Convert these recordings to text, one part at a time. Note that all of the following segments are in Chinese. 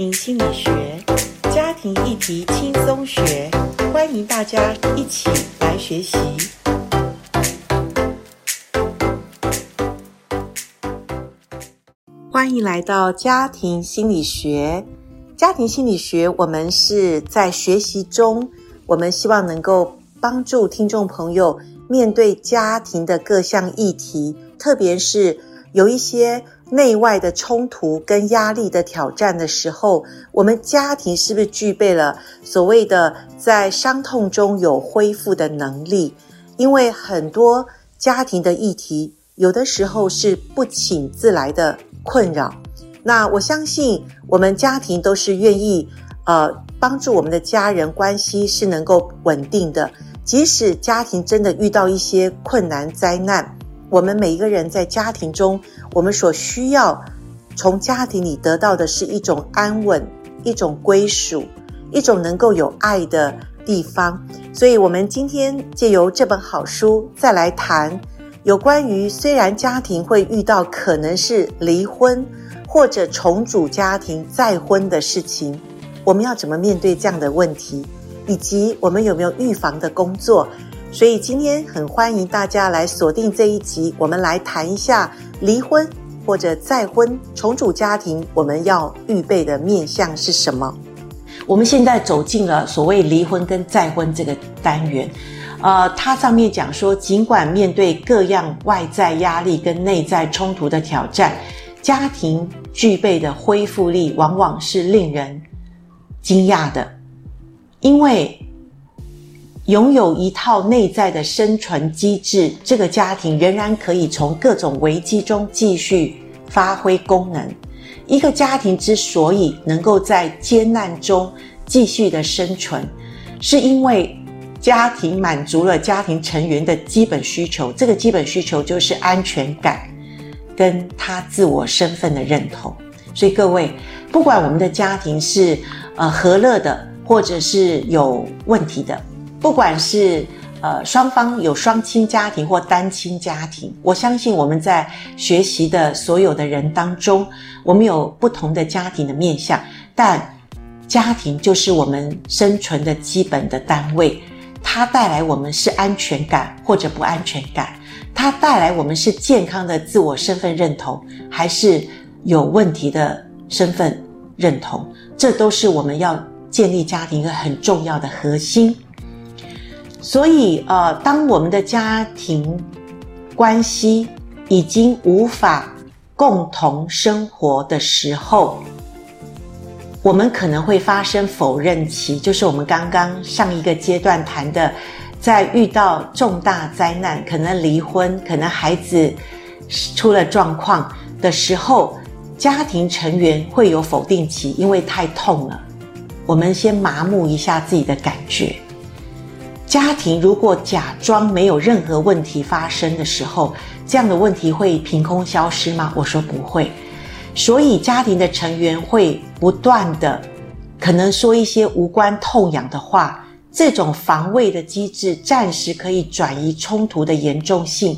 庭心理学，家庭议题轻松学，欢迎大家一起来学习。欢迎来到家庭心理学。家庭心理学，我们是在学习中，我们希望能够帮助听众朋友面对家庭的各项议题，特别是有一些内外的冲突跟压力的挑战的时候，我们家庭是不是具备了所谓的在伤痛中有恢复的能力？因为很多家庭的议题，有的时候是不请自来的困扰。那我相信我们家庭都是愿意，呃，帮助我们的家人关系是能够稳定的，即使家庭真的遇到一些困难灾难。我们每一个人在家庭中，我们所需要从家庭里得到的是一种安稳、一种归属、一种能够有爱的地方。所以，我们今天借由这本好书，再来谈有关于虽然家庭会遇到可能是离婚或者重组家庭再婚的事情，我们要怎么面对这样的问题，以及我们有没有预防的工作。所以今天很欢迎大家来锁定这一集，我们来谈一下离婚或者再婚重组家庭，我们要预备的面向是什么？我们现在走进了所谓离婚跟再婚这个单元，呃，它上面讲说，尽管面对各样外在压力跟内在冲突的挑战，家庭具备的恢复力往往是令人惊讶的，因为。拥有一套内在的生存机制，这个家庭仍然可以从各种危机中继续发挥功能。一个家庭之所以能够在艰难中继续的生存，是因为家庭满足了家庭成员的基本需求。这个基本需求就是安全感，跟他自我身份的认同。所以各位，不管我们的家庭是呃和乐的，或者是有问题的。不管是呃双方有双亲家庭或单亲家庭，我相信我们在学习的所有的人当中，我们有不同的家庭的面向，但家庭就是我们生存的基本的单位，它带来我们是安全感或者不安全感，它带来我们是健康的自我身份认同，还是有问题的身份认同，这都是我们要建立家庭一个很重要的核心。所以，呃，当我们的家庭关系已经无法共同生活的时候，我们可能会发生否认期，就是我们刚刚上一个阶段谈的，在遇到重大灾难，可能离婚，可能孩子出了状况的时候，家庭成员会有否定期，因为太痛了。我们先麻木一下自己的感觉。家庭如果假装没有任何问题发生的时候，这样的问题会凭空消失吗？我说不会。所以家庭的成员会不断的可能说一些无关痛痒的话，这种防卫的机制暂时可以转移冲突的严重性，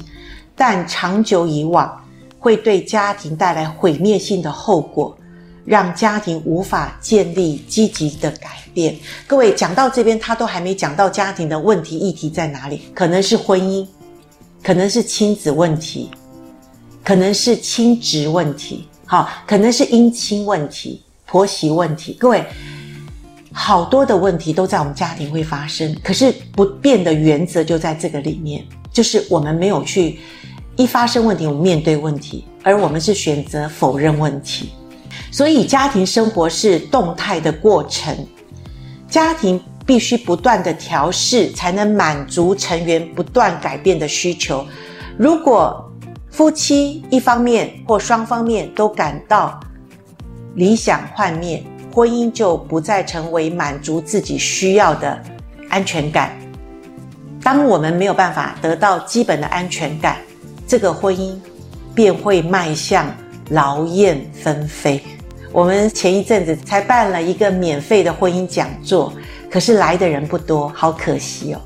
但长久以往会对家庭带来毁灭性的后果。让家庭无法建立积极的改变。各位讲到这边，他都还没讲到家庭的问题议题在哪里？可能是婚姻，可能是亲子问题，可能是亲职问题，好，可能是姻亲问题、婆媳问题。各位，好多的问题都在我们家庭会发生，可是不变的原则就在这个里面，就是我们没有去一发生问题，我们面对问题，而我们是选择否认问题。所以，家庭生活是动态的过程，家庭必须不断的调试，才能满足成员不断改变的需求。如果夫妻一方面或双方面都感到理想幻灭，婚姻就不再成为满足自己需要的安全感。当我们没有办法得到基本的安全感，这个婚姻便会迈向劳燕分飞。我们前一阵子才办了一个免费的婚姻讲座，可是来的人不多，好可惜哦。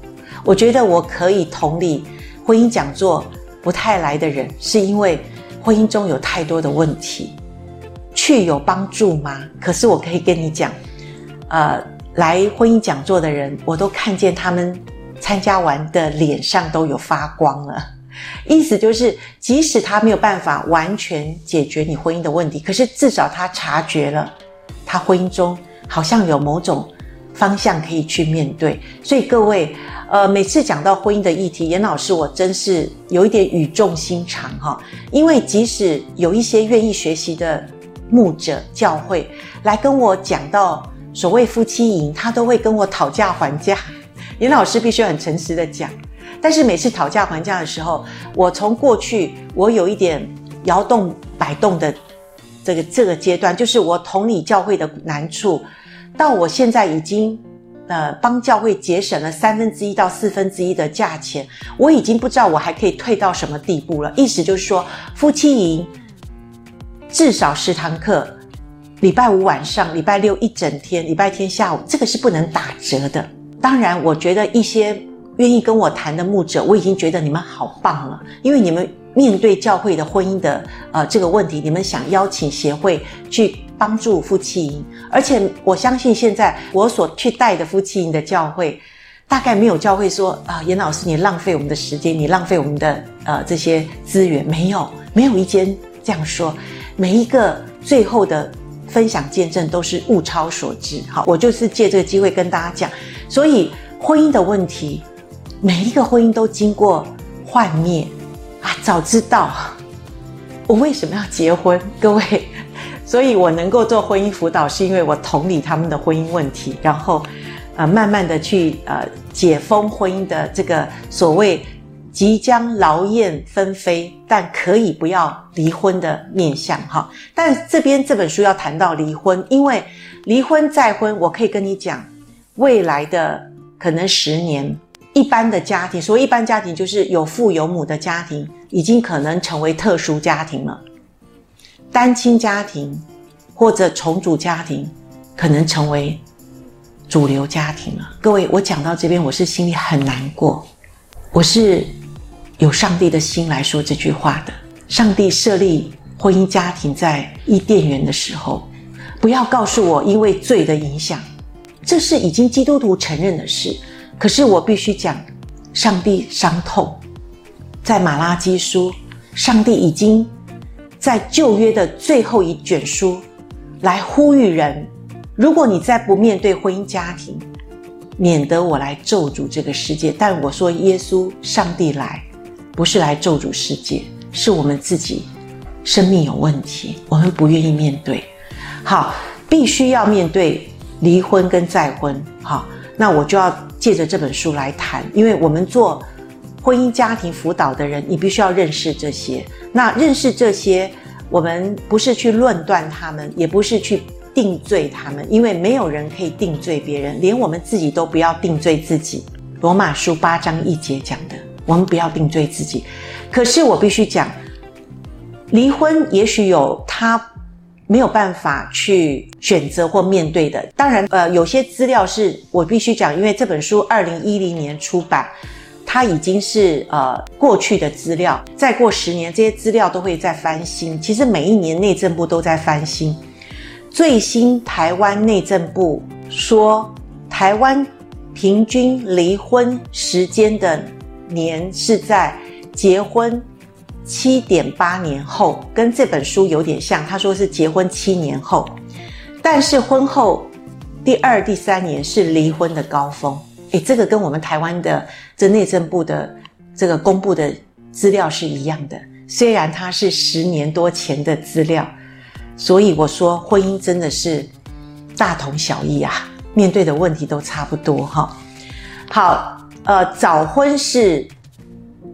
我觉得我可以同理婚姻讲座不太来的人，是因为婚姻中有太多的问题，去有帮助吗？可是我可以跟你讲，呃，来婚姻讲座的人，我都看见他们参加完的脸上都有发光了。意思就是，即使他没有办法完全解决你婚姻的问题，可是至少他察觉了，他婚姻中好像有某种方向可以去面对。所以各位，呃，每次讲到婚姻的议题，严老师我真是有一点语重心长哈，因为即使有一些愿意学习的牧者教会来跟我讲到所谓夫妻营，他都会跟我讨价还价。严老师必须很诚实的讲。但是每次讨价还价的时候，我从过去我有一点摇动摆动的这个这个阶段，就是我同理教会的难处，到我现在已经呃帮教会节省了三分之一到四分之一的价钱，我已经不知道我还可以退到什么地步了。意思就是说，夫妻营至少十堂课，礼拜五晚上，礼拜六一整天，礼拜天下午，这个是不能打折的。当然，我觉得一些。愿意跟我谈的牧者，我已经觉得你们好棒了，因为你们面对教会的婚姻的呃这个问题，你们想邀请协会去帮助夫妻营，而且我相信现在我所去带的夫妻营的教会，大概没有教会说啊，严老师你浪费我们的时间，你浪费我们的呃这些资源，没有，没有一间这样说，每一个最后的分享见证都是物超所值。好，我就是借这个机会跟大家讲，所以婚姻的问题。每一个婚姻都经过幻灭啊！早知道 我为什么要结婚，各位，所以我能够做婚姻辅导，是因为我同理他们的婚姻问题，然后呃，慢慢的去呃解封婚姻的这个所谓即将劳燕分飞，但可以不要离婚的面向哈。但这边这本书要谈到离婚，因为离婚再婚，我可以跟你讲，未来的可能十年。一般的家庭，所谓一般家庭，就是有父有母的家庭，已经可能成为特殊家庭了。单亲家庭或者重组家庭，可能成为主流家庭了。各位，我讲到这边，我是心里很难过。我是有上帝的心来说这句话的。上帝设立婚姻家庭在伊甸园的时候，不要告诉我因为罪的影响，这是已经基督徒承认的事。可是我必须讲，上帝伤痛，在马拉基书，上帝已经在旧约的最后一卷书来呼吁人：如果你再不面对婚姻家庭，免得我来咒诅这个世界。但我说，耶稣上帝来，不是来咒诅世界，是我们自己生命有问题，我们不愿意面对。好，必须要面对离婚跟再婚。好，那我就要。借着这本书来谈，因为我们做婚姻家庭辅导的人，你必须要认识这些。那认识这些，我们不是去论断他们，也不是去定罪他们，因为没有人可以定罪别人，连我们自己都不要定罪自己。罗马书八章一节讲的，我们不要定罪自己。可是我必须讲，离婚也许有他。没有办法去选择或面对的。当然，呃，有些资料是我必须讲，因为这本书二零一零年出版，它已经是呃过去的资料。再过十年，这些资料都会再翻新。其实每一年内政部都在翻新。最新台湾内政部说，台湾平均离婚时间的年是在结婚。七点八年后，跟这本书有点像。他说是结婚七年后，但是婚后第二、第三年是离婚的高峰。诶，这个跟我们台湾的这内政部的这个公布的资料是一样的。虽然它是十年多前的资料，所以我说婚姻真的是大同小异啊，面对的问题都差不多哈。好，呃，早婚是。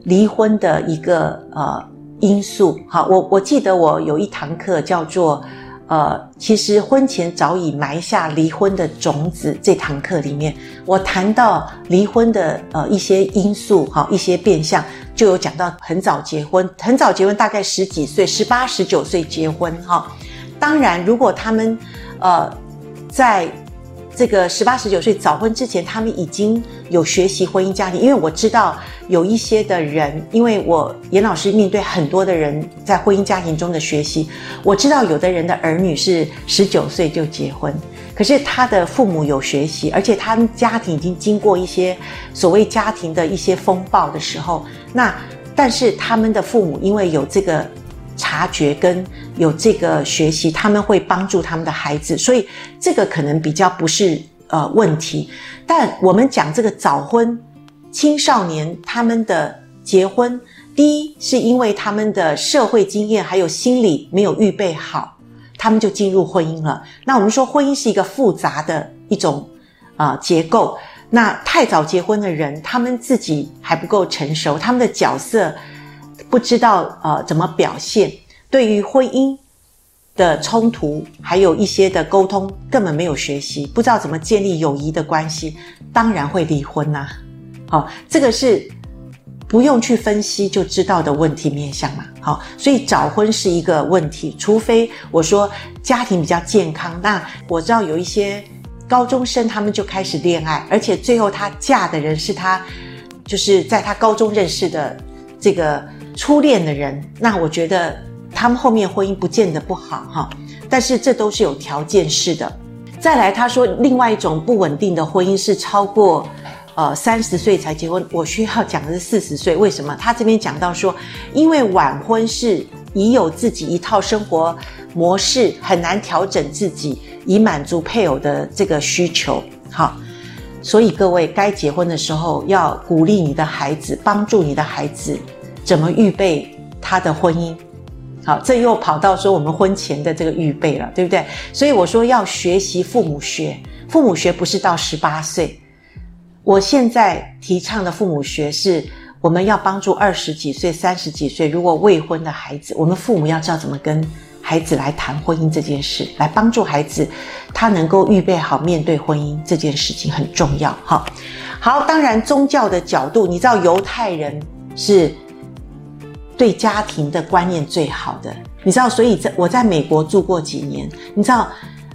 离婚的一个呃因素，好，我我记得我有一堂课叫做呃，其实婚前早已埋下离婚的种子。这堂课里面，我谈到离婚的呃一些因素，哈，一些变相，就有讲到很早结婚，很早结婚，大概十几岁，十八、十九岁结婚，哈。当然，如果他们呃在这个十八十九岁早婚之前，他们已经有学习婚姻家庭。因为我知道有一些的人，因为我严老师面对很多的人在婚姻家庭中的学习，我知道有的人的儿女是十九岁就结婚，可是他的父母有学习，而且他们家庭已经经过一些所谓家庭的一些风暴的时候，那但是他们的父母因为有这个。察觉跟有这个学习，他们会帮助他们的孩子，所以这个可能比较不是呃问题。但我们讲这个早婚青少年他们的结婚，第一是因为他们的社会经验还有心理没有预备好，他们就进入婚姻了。那我们说婚姻是一个复杂的一种啊、呃、结构，那太早结婚的人，他们自己还不够成熟，他们的角色。不知道呃怎么表现，对于婚姻的冲突，还有一些的沟通，根本没有学习，不知道怎么建立友谊的关系，当然会离婚呐、好、这个是不用去分析就知道的问题面向嘛。好、所以早婚是一个问题，除非我说家庭比较健康，那我知道有一些高中生他们就开始恋爱，而且最后她嫁的人是她，就是在她高中认识的这个。初恋的人，那我觉得他们后面婚姻不见得不好哈，但是这都是有条件式的。再来，他说另外一种不稳定的婚姻是超过呃三十岁才结婚。我需要讲的是四十岁，为什么？他这边讲到说，因为晚婚是已有自己一套生活模式，很难调整自己以满足配偶的这个需求。好，所以各位该结婚的时候要鼓励你的孩子，帮助你的孩子。怎么预备他的婚姻？好，这又跑到说我们婚前的这个预备了，对不对？所以我说要学习父母学，父母学不是到十八岁。我现在提倡的父母学是，我们要帮助二十几岁、三十几岁如果未婚的孩子，我们父母要知道怎么跟孩子来谈婚姻这件事，来帮助孩子他能够预备好面对婚姻这件事情很重要。好，好，当然宗教的角度，你知道犹太人是。对家庭的观念最好的，你知道，所以在我在美国住过几年，你知道，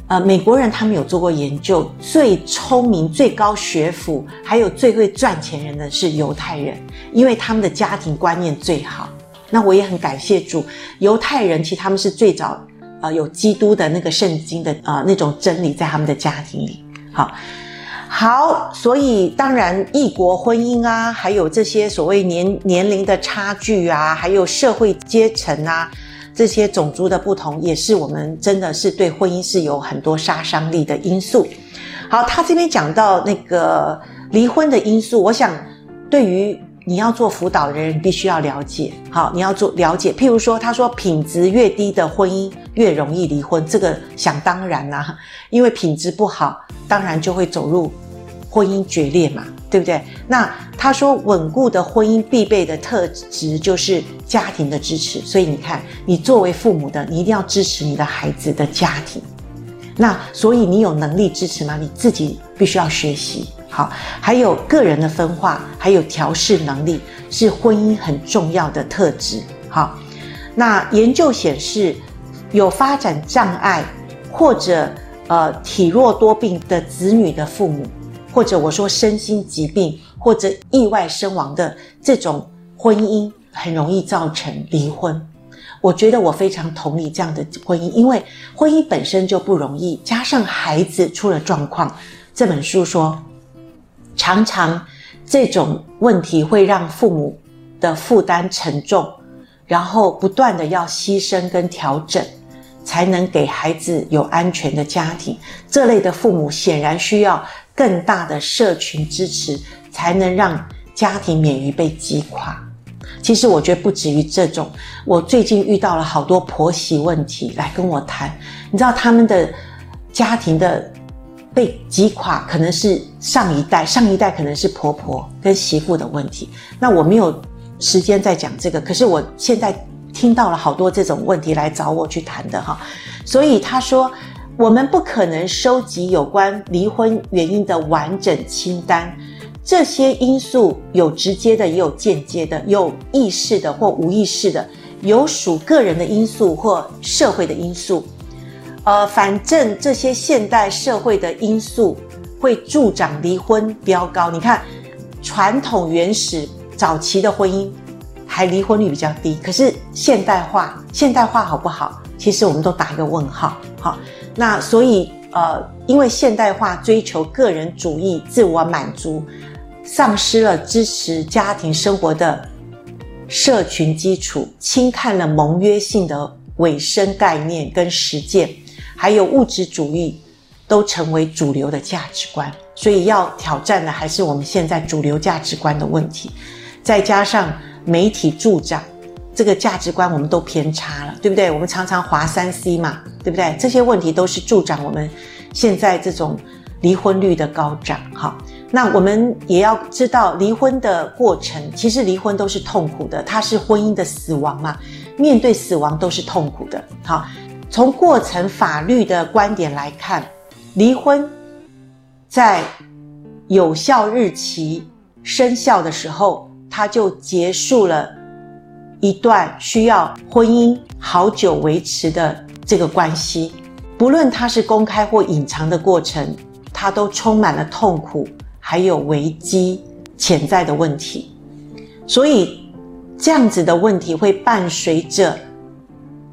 呃，美国人他们有做过研究，最聪明、最高学府，还有最会赚钱人的是犹太人，因为他们的家庭观念最好。那我也很感谢主，犹太人其实他们是最早，呃，有基督的那个圣经的呃那种真理在他们的家庭里，好。好，所以当然异国婚姻啊，还有这些所谓年年龄的差距啊，还有社会阶层啊，这些种族的不同，也是我们真的是对婚姻是有很多杀伤力的因素。好，他这边讲到那个离婚的因素，我想对于你要做辅导的人，必须要了解。好，你要做了解，譬如说，他说品质越低的婚姻越容易离婚，这个想当然啦，因为品质不好。当然就会走入婚姻决裂嘛，对不对？那他说稳固的婚姻必备的特质就是家庭的支持，所以你看，你作为父母的，你一定要支持你的孩子的家庭。那所以你有能力支持吗？你自己必须要学习好，还有个人的分化，还有调试能力是婚姻很重要的特质。好，那研究显示，有发展障碍或者。呃，体弱多病的子女的父母，或者我说身心疾病或者意外身亡的这种婚姻，很容易造成离婚。我觉得我非常同意这样的婚姻，因为婚姻本身就不容易，加上孩子出了状况。这本书说，常常这种问题会让父母的负担沉重，然后不断的要牺牲跟调整。才能给孩子有安全的家庭，这类的父母显然需要更大的社群支持，才能让家庭免于被击垮。其实我觉得不止于这种，我最近遇到了好多婆媳问题来跟我谈，你知道他们的家庭的被击垮，可能是上一代，上一代可能是婆婆跟媳妇的问题。那我没有时间再讲这个，可是我现在。听到了好多这种问题来找我去谈的哈，所以他说，我们不可能收集有关离婚原因的完整清单，这些因素有直接的，也有间接的，有意识的或无意识的，有属个人的因素或社会的因素，呃，反正这些现代社会的因素会助长离婚飙高。你看，传统原始早期的婚姻还离婚率比较低，可是现代化，现代化好不好？其实我们都打一个问号。好，那所以呃，因为现代化追求个人主义、自我满足，丧失了支持家庭生活的社群基础，轻看了盟约性的委身概念跟实践，还有物质主义。都成为主流的价值观，所以要挑战的还是我们现在主流价值观的问题，再加上媒体助长这个价值观，我们都偏差了，对不对？我们常常划三 C 嘛，对不对？这些问题都是助长我们现在这种离婚率的高涨。好，那我们也要知道，离婚的过程其实离婚都是痛苦的，它是婚姻的死亡嘛，面对死亡都是痛苦的。好，从过程法律的观点来看。离婚在有效日期生效的时候，它就结束了一段需要婚姻好久维持的这个关系。不论它是公开或隐藏的过程，它都充满了痛苦，还有危机潜在的问题。所以，这样子的问题会伴随着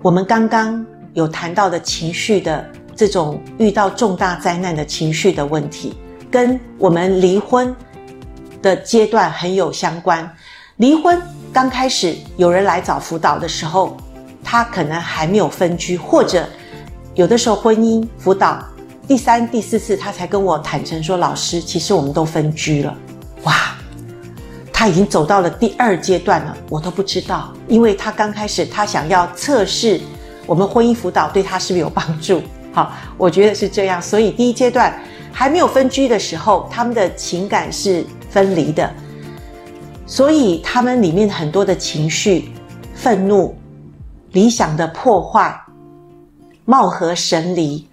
我们刚刚有谈到的情绪的。这种遇到重大灾难的情绪的问题，跟我们离婚的阶段很有相关。离婚刚开始有人来找辅导的时候，他可能还没有分居，或者有的时候婚姻辅导第三、第四次，他才跟我坦诚说：“老师，其实我们都分居了。”哇，他已经走到了第二阶段了，我都不知道，因为他刚开始他想要测试我们婚姻辅导对他是不是有帮助。好，我觉得是这样。所以第一阶段还没有分居的时候，他们的情感是分离的，所以他们里面很多的情绪、愤怒、理想的破坏、貌合神离、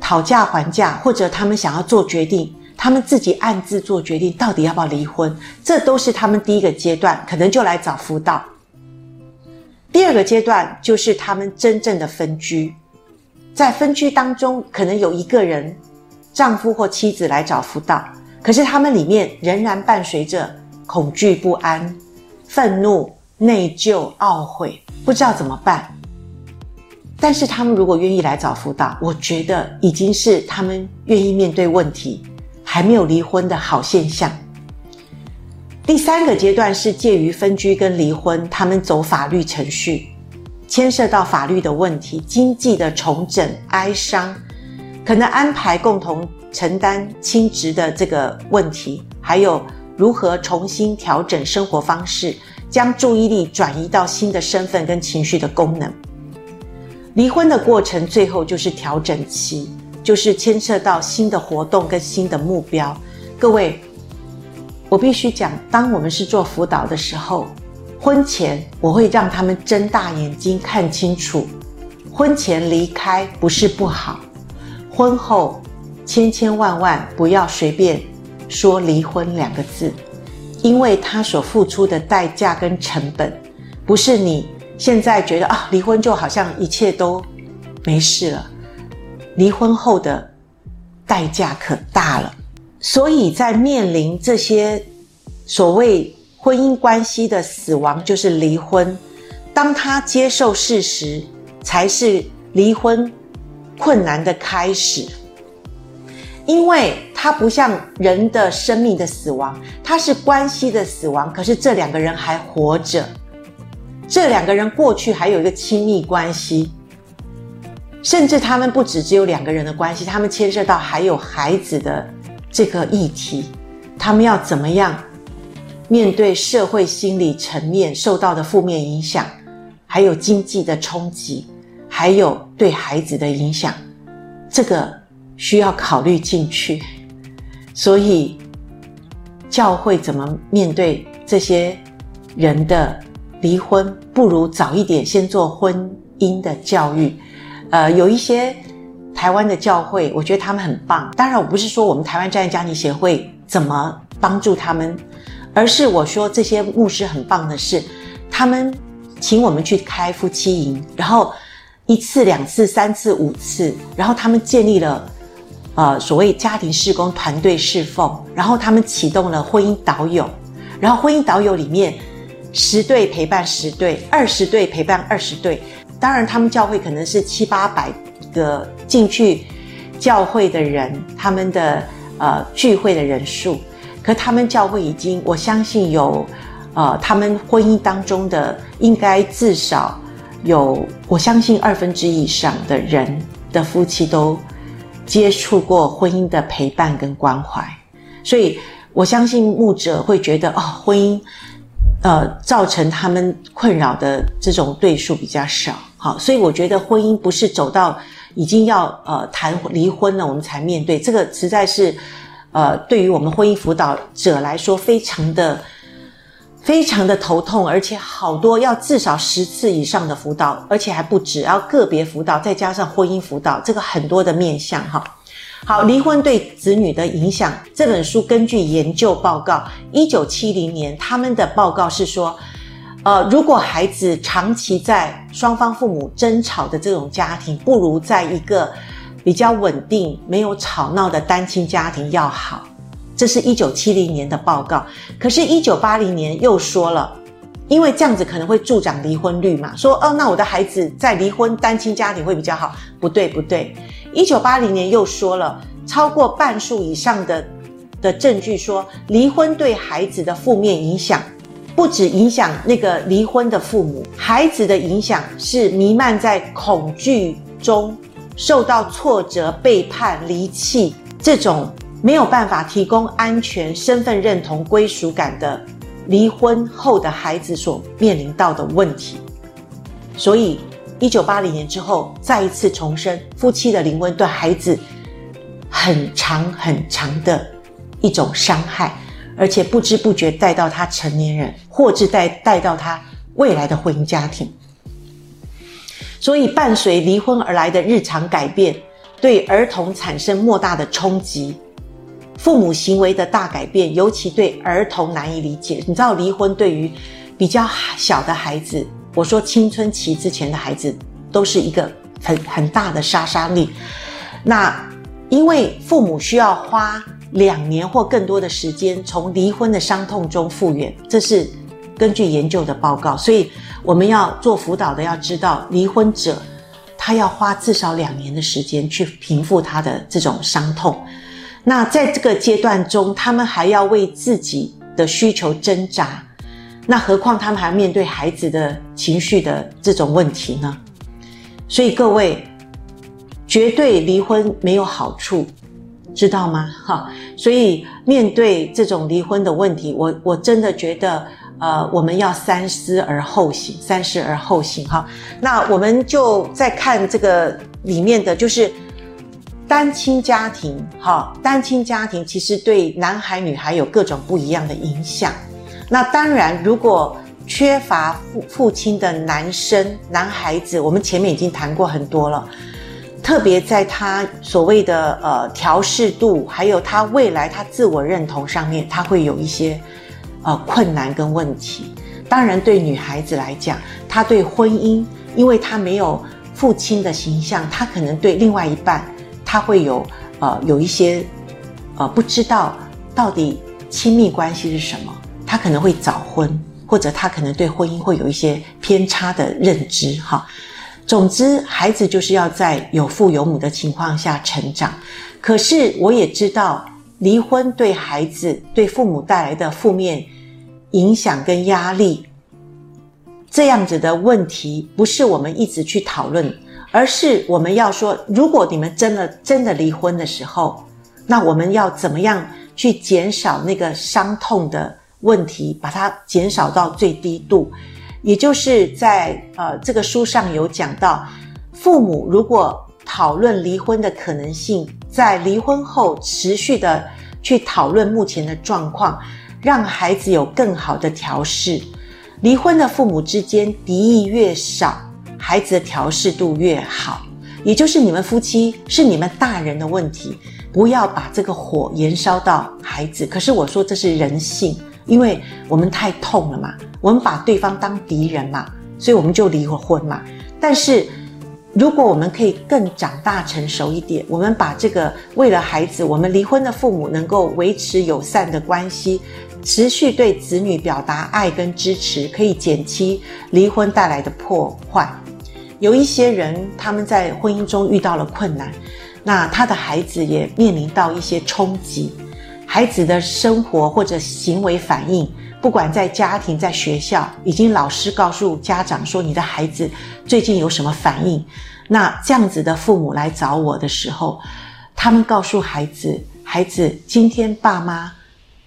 讨价还价，或者他们想要做决定，他们自己暗自做决定，到底要不要离婚，这都是他们第一个阶段，可能就来找辅导。第二个阶段就是他们真正的分居。在分居当中，可能有一个人，丈夫或妻子来找辅导，可是他们里面仍然伴随着恐惧、不安、愤怒、内疚、懊悔，不知道怎么办。但是他们如果愿意来找辅导，我觉得已经是他们愿意面对问题，还没有离婚的好现象。第三个阶段是介于分居跟离婚，他们走法律程序。牵涉到法律的问题、经济的重整、哀伤，可能安排共同承担亲职的这个问题，还有如何重新调整生活方式，将注意力转移到新的身份跟情绪的功能。离婚的过程最后就是调整期，就是牵涉到新的活动跟新的目标。各位，我必须讲，当我们是做辅导的时候。婚前我会让他们睁大眼睛看清楚，婚前离开不是不好，婚后千千万万不要随便说离婚两个字，因为他所付出的代价跟成本，不是你现在觉得啊离婚就好像一切都没事了，离婚后的代价可大了，所以在面临这些所谓。婚姻关系的死亡就是离婚，当他接受事实，才是离婚困难的开始。因为它不像人的生命的死亡，它是关系的死亡。可是这两个人还活着，这两个人过去还有一个亲密关系，甚至他们不只只有两个人的关系，他们牵涉到还有孩子的这个议题，他们要怎么样？面对社会心理层面受到的负面影响，还有经济的冲击，还有对孩子的影响，这个需要考虑进去。所以，教会怎么面对这些人的离婚？不如早一点先做婚姻的教育。呃，有一些台湾的教会，我觉得他们很棒。当然，我不是说我们台湾真爱家庭协会怎么帮助他们。而是我说这些牧师很棒的是，他们请我们去开夫妻营，然后一次、两次、三次、五次，然后他们建立了呃所谓家庭事工团队侍奉，然后他们启动了婚姻导友，然后婚姻导友里面十对陪伴十对，二十对陪伴二十对。当然，他们教会可能是七八百个进去教会的人，他们的呃聚会的人数，可他们教会已经，我相信有呃他们婚姻当中的应该至少有，我相信二分之以上的人的夫妻都接触过婚姻的陪伴跟关怀，所以我相信牧者会觉得哦，婚姻呃造成他们困扰的这种对数比较少。好，所以我觉得婚姻不是走到已经要呃谈离婚了，我们才面对这个，实在是呃对于我们婚姻辅导者来说，非常的非常的头痛，而且好多要至少十次以上的辅导，而且还不止，要个别辅导，再加上婚姻辅导，这个很多的面向哈。好，离婚对子女的影响，这本书根据研究报告，一九七零年他们的报告是说。呃，如果孩子长期在双方父母争吵的这种家庭，不如在一个比较稳定、没有吵闹的单亲家庭要好。这是一九七零年的报告。可是，一九八零年又说了，因为这样子可能会助长离婚率嘛，说哦，那我的孩子在离婚单亲家庭会比较好。不对，不对。一九八零年又说了，超过半数以上的的证据说，离婚对孩子的负面影响。不止影响那个离婚的父母，孩子的影响是弥漫在恐惧中，受到挫折、背叛、离弃这种没有办法提供安全、身份认同、归属感的离婚后的孩子所面临到的问题。所以，一九八零年之后再一次重申，夫妻的离婚对孩子很长很长的一种伤害。而且不知不觉带到他成年人，或者带带到他未来的婚姻家庭。所以，伴随离婚而来的日常改变，对儿童产生莫大的冲击。父母行为的大改变，尤其对儿童难以理解。你知道，离婚对于比较小的孩子，我说青春期之前的孩子，都是一个很很大的杀伤力。那因为父母需要花。两年或更多的时间从离婚的伤痛中复原，这是根据研究的报告。所以我们要做辅导的，要知道离婚者他要花至少两年的时间去平复他的这种伤痛。那在这个阶段中，他们还要为自己的需求挣扎，那何况他们还要面对孩子的情绪的这种问题呢？所以各位，绝对离婚没有好处。知道吗？哈，所以面对这种离婚的问题，我我真的觉得，呃，我们要三思而后行，三思而后行。哈，那我们就再看这个里面的就是单亲家庭。哈，单亲家庭其实对男孩女孩有各种不一样的影响。那当然，如果缺乏父父亲的男生、男孩子，我们前面已经谈过很多了。特别在他所谓的呃调适度，还有他未来他自我认同上面，他会有一些呃困难跟问题。当然，对女孩子来讲，她对婚姻，因为她没有父亲的形象，她可能对另外一半，她会有呃有一些呃不知道到底亲密关系是什么，她可能会早婚，或者她可能对婚姻会有一些偏差的认知哈。总之，孩子就是要在有父有母的情况下成长。可是，我也知道离婚对孩子、对父母带来的负面影响跟压力，这样子的问题，不是我们一直去讨论，而是我们要说，如果你们真的真的离婚的时候，那我们要怎么样去减少那个伤痛的问题，把它减少到最低度。也就是在呃这个书上有讲到，父母如果讨论离婚的可能性，在离婚后持续的去讨论目前的状况，让孩子有更好的调试。离婚的父母之间敌意越少，孩子的调试度越好。也就是你们夫妻是你们大人的问题，不要把这个火延烧到孩子。可是我说这是人性。因为我们太痛了嘛，我们把对方当敌人嘛，所以我们就离婚嘛。但是如果我们可以更长大成熟一点，我们把这个为了孩子，我们离婚的父母能够维持友善的关系，持续对子女表达爱跟支持，可以减轻离婚带来的破坏。有一些人他们在婚姻中遇到了困难，那他的孩子也面临到一些冲击，孩子的生活或者行为反应。不管在家庭、在学校，已经老师告诉家长说，你的孩子最近有什么反应？那这样子的父母来找我的时候，他们告诉孩子：孩子，今天爸妈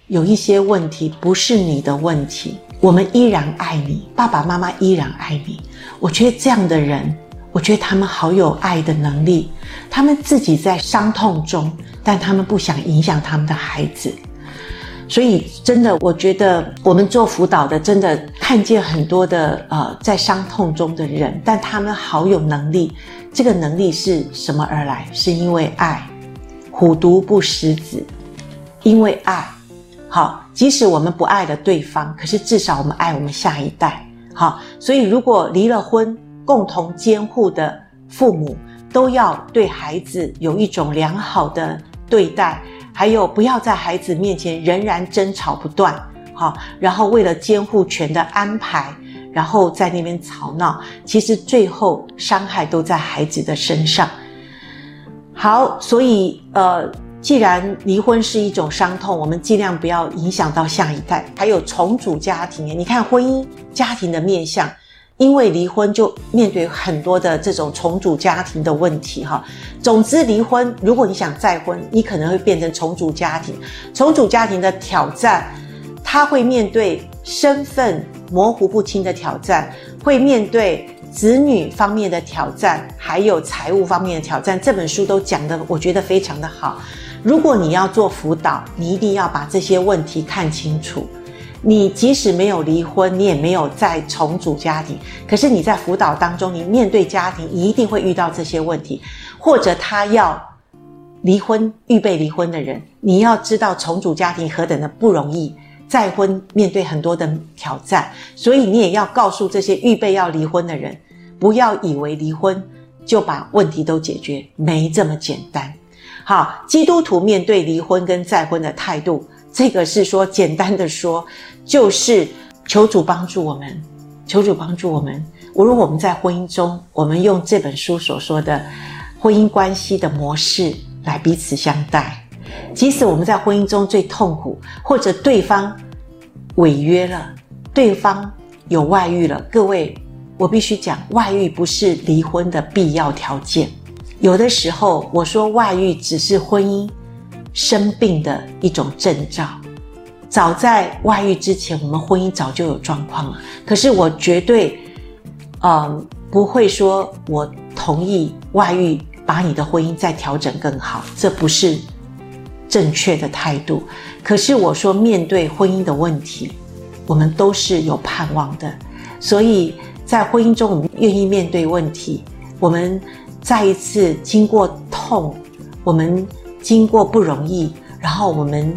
有一些问题，不是你的问题，我们依然爱你，爸爸妈妈依然爱你。我觉得这样的人，我觉得他们好有爱的能力，他们自己在伤痛中，但他们不想影响他们的孩子。所以，真的，我觉得我们做辅导的，真的看见很多的呃，在伤痛中的人，但他们好有能力。这个能力是什么而来？是因为爱。虎毒不食子，因为爱。好，即使我们不爱了对方，可是至少我们爱我们下一代。好，所以如果离了婚，共同监护的父母都要对孩子有一种良好的对待。还有，不要在孩子面前仍然争吵不断，好，然后为了监护权的安排，然后在那边吵闹，其实最后伤害都在孩子的身上。好，所以呃，既然离婚是一种伤痛，我们尽量不要影响到下一代。还有重组家庭，你看婚姻家庭的面向。因为离婚就面对很多的这种重组家庭的问题哈。总之，离婚如果你想再婚，你可能会变成重组家庭。重组家庭的挑战，他会面对身份模糊不清的挑战，会面对子女方面的挑战，还有财务方面的挑战。这本书都讲的，我觉得非常的好。如果你要做辅导，你一定要把这些问题看清楚。你即使没有离婚，你也没有再重组家庭，可是你在辅导当中，你面对家庭，一定会遇到这些问题，或者他要离婚、预备离婚的人，你要知道重组家庭何等的不容易，再婚面对很多的挑战，所以你也要告诉这些预备要离婚的人，不要以为离婚就把问题都解决，没这么简单。好，基督徒面对离婚跟再婚的态度。这个是说，简单的说，就是求主帮助我们，求主帮助我们。无论我们在婚姻中，我们用这本书所说的婚姻关系的模式来彼此相待。即使我们在婚姻中最痛苦，或者对方违约了，对方有外遇了，各位，我必须讲，外遇不是离婚的必要条件。有的时候，我说外遇只是婚姻。生病的一种征兆，早在外遇之前，我们婚姻早就有状况了。可是我绝对，嗯、呃，不会说我同意外遇，把你的婚姻再调整更好，这不是正确的态度。可是我说，面对婚姻的问题，我们都是有盼望的。所以在婚姻中，我们愿意面对问题，我们再一次经过痛，我们。经过不容易，然后我们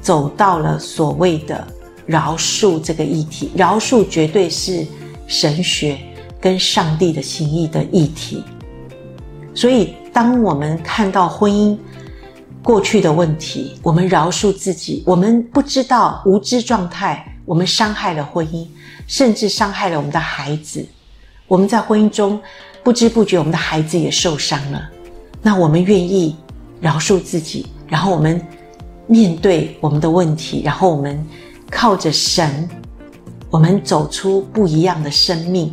走到了所谓的饶恕这个议题。饶恕绝对是神学跟上帝的心意的议题。所以，当我们看到婚姻过去的问题，我们饶恕自己，我们不知道无知状态，我们伤害了婚姻，甚至伤害了我们的孩子。我们在婚姻中不知不觉，我们的孩子也受伤了。那我们愿意。饶恕自己，然后我们面对我们的问题，然后我们靠着神，我们走出不一样的生命，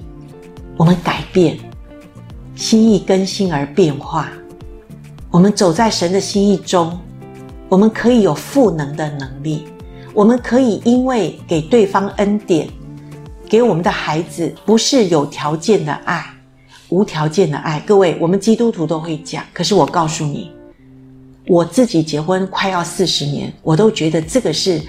我们改变，心意更新而变化。我们走在神的心意中，我们可以有赋能的能力，我们可以因为给对方恩典，给我们的孩子不是有条件的爱，无条件的爱。各位，我们基督徒都会讲，可是我告诉你。我自己结婚快要四十年，我都觉得这个是，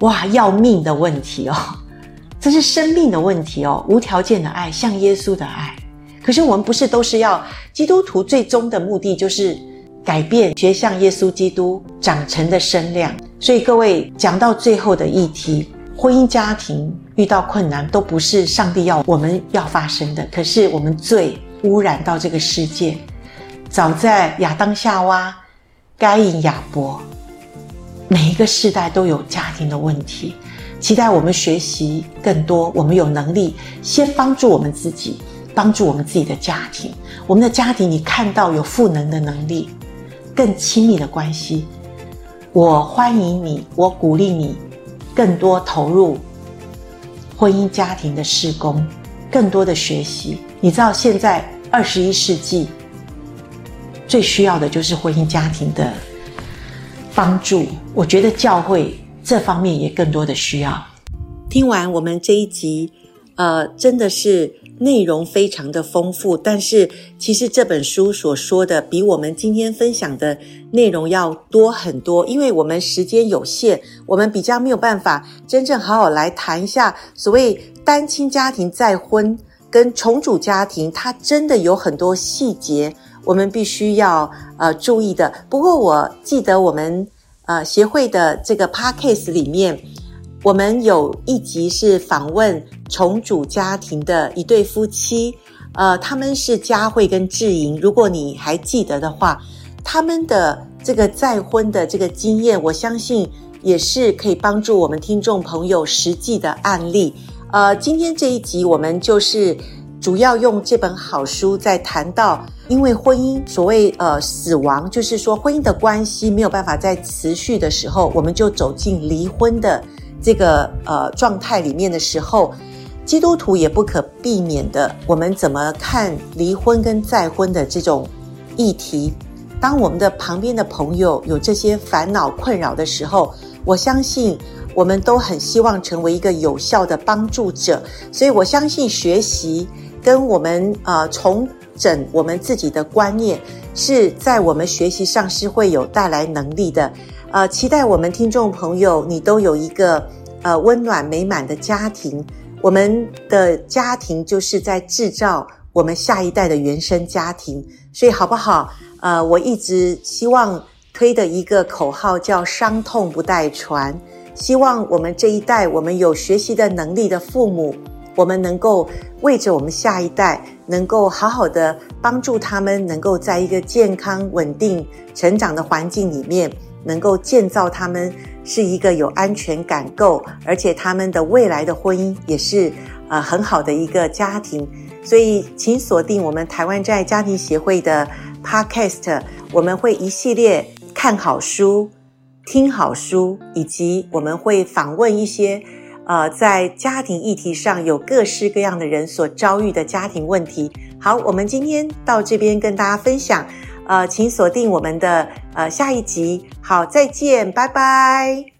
哇，要命的问题哦，这是生命的问题哦，无条件的爱，像耶稣的爱。可是我们不是都是要基督徒最终的目的就是改变，学像耶稣基督长成的身量。所以各位讲到最后的议题，婚姻家庭遇到困难都不是上帝要我们要发生的，可是我们罪污染到这个世界。早在亚当夏娃、该隐亚伯，每一个世代都有家庭的问题。期待我们学习更多，我们有能力先帮助我们自己，帮助我们自己的家庭。我们的家庭，你看到有赋能的能力，更亲密的关系。我欢迎你，我鼓励你，更多投入婚姻家庭的施工，更多的学习。你知道，现在二十一世纪最需要的就是婚姻家庭的帮助。我觉得教会。这方面也更多的需要。听完我们这一集，呃，真的是内容非常的丰富。但是其实这本书所说的，比我们今天分享的内容要多很多。因为我们时间有限，我们比较没有办法真正好好来谈一下所谓单亲家庭再婚跟重组家庭，它真的有很多细节，我们必须要呃注意的。不过我记得我们。呃，协会的这个 podcast 里面，我们有一集是访问重组家庭的一对夫妻，呃，他们是佳慧跟智莹。如果你还记得的话，他们的这个再婚的这个经验，我相信也是可以帮助我们听众朋友实际的案例。呃，今天这一集我们就是。主要用这本好书在谈到，因为婚姻所谓呃死亡，就是说婚姻的关系没有办法再持续的时候，我们就走进离婚的这个呃状态里面的时候，基督徒也不可避免的，我们怎么看离婚跟再婚的这种议题？当我们的旁边的朋友有这些烦恼困扰的时候，我相信我们都很希望成为一个有效的帮助者，所以我相信学习。跟我们呃从整我们自己的观念，是在我们学习上是会有带来能力的。呃，期待我们听众朋友，你都有一个呃温暖美满的家庭。我们的家庭就是在制造我们下一代的原生家庭，所以好不好？呃，我一直希望推的一个口号叫“伤痛不代传”，希望我们这一代，我们有学习的能力的父母。我们能够为着我们下一代，能够好好的帮助他们，能够在一个健康、稳定成长的环境里面，能够建造他们是一个有安全感够，而且他们的未来的婚姻也是呃很好的一个家庭。所以，请锁定我们台湾真爱家庭协会的 Podcast，我们会一系列看好书、听好书，以及我们会访问一些。呃，在家庭议题上有各式各样的人所遭遇的家庭问题。好，我们今天到这边跟大家分享。呃，请锁定我们的呃下一集。好，再见，拜拜。